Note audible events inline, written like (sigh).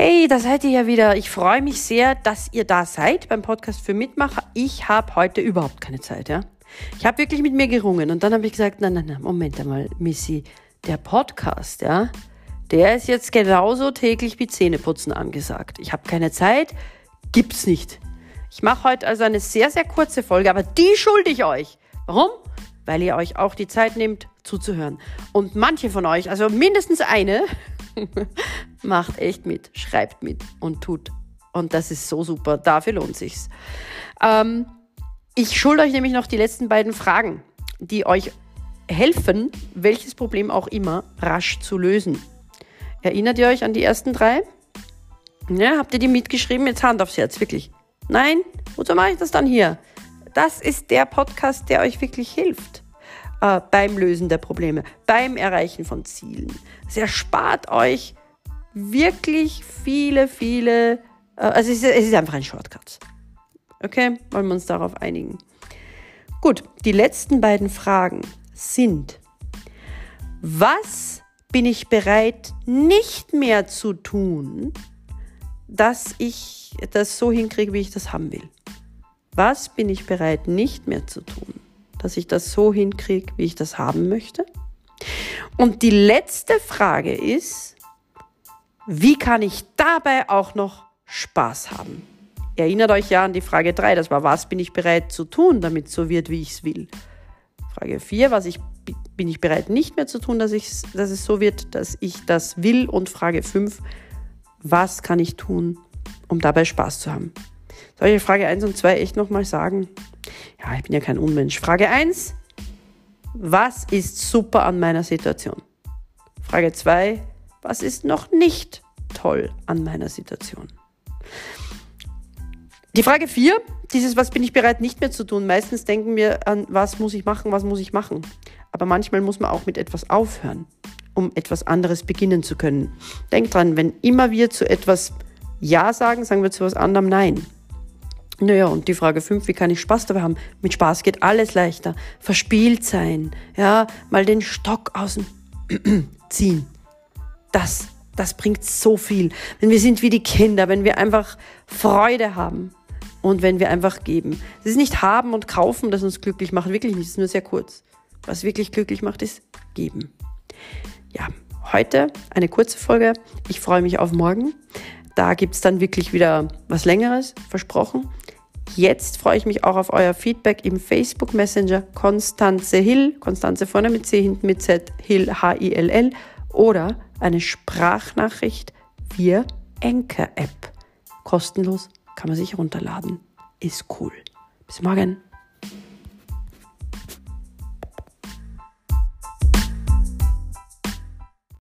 Hey, da seid ihr ja wieder. Ich freue mich sehr, dass ihr da seid beim Podcast für Mitmacher. Ich habe heute überhaupt keine Zeit, ja. Ich habe wirklich mit mir gerungen und dann habe ich gesagt, nein, nein, nein, Moment einmal, Missy, der Podcast, ja, der ist jetzt genauso täglich wie Zähneputzen angesagt. Ich habe keine Zeit, gibt's nicht. Ich mache heute also eine sehr, sehr kurze Folge, aber die schulde ich euch. Warum? Weil ihr euch auch die Zeit nehmt, zuzuhören. Und manche von euch, also mindestens eine, (laughs) (laughs) Macht echt mit, schreibt mit und tut. Und das ist so super. Dafür lohnt sich's. Ähm, ich schulde euch nämlich noch die letzten beiden Fragen, die euch helfen, welches Problem auch immer rasch zu lösen. Erinnert ihr euch an die ersten drei? Ja, habt ihr die mitgeschrieben? Jetzt Hand aufs Herz, wirklich. Nein? Wozu mache ich das dann hier? Das ist der Podcast, der euch wirklich hilft äh, beim Lösen der Probleme, beim Erreichen von Zielen. Es erspart euch wirklich viele, viele, äh, also es ist, es ist einfach ein Shortcut. Okay, wollen wir uns darauf einigen. Gut, die letzten beiden Fragen sind, was bin ich bereit nicht mehr zu tun, dass ich das so hinkriege, wie ich das haben will? Was bin ich bereit nicht mehr zu tun? Dass ich das so hinkriege, wie ich das haben möchte. Und die letzte Frage ist, wie kann ich dabei auch noch Spaß haben? Erinnert euch ja an die Frage 3, das war, was bin ich bereit zu tun, damit es so wird, wie ich es will? Frage 4, was ich, bin ich bereit nicht mehr zu tun, dass, dass es so wird, dass ich das will? Und Frage 5, was kann ich tun, um dabei Spaß zu haben? Soll ich Frage 1 und 2 echt nochmal sagen? Ja, ich bin ja kein Unmensch. Frage 1. Was ist super an meiner Situation? Frage 2. Was ist noch nicht toll an meiner Situation? Die Frage 4, dieses, was bin ich bereit nicht mehr zu tun? Meistens denken wir an, was muss ich machen, was muss ich machen. Aber manchmal muss man auch mit etwas aufhören, um etwas anderes beginnen zu können. Denkt dran, wenn immer wir zu etwas Ja sagen, sagen wir zu etwas anderem Nein. Naja, und die Frage 5, wie kann ich Spaß dabei haben? Mit Spaß geht alles leichter. Verspielt sein, ja, mal den Stock aus (clears throat) dem ziehen. Das, das bringt so viel. Wenn wir sind wie die Kinder, wenn wir einfach Freude haben und wenn wir einfach geben. Es ist nicht haben und kaufen, das uns glücklich macht, wirklich nicht, es ist nur sehr kurz. Was wirklich glücklich macht, ist geben. Ja, heute eine kurze Folge. Ich freue mich auf morgen. Da gibt es dann wirklich wieder was Längeres, versprochen. Jetzt freue ich mich auch auf euer Feedback im Facebook Messenger Konstanze Hill, Konstanze vorne mit C, hinten mit Z, Hill, H-I-L-L oder eine Sprachnachricht via Enker App. Kostenlos kann man sich runterladen. Ist cool. Bis morgen.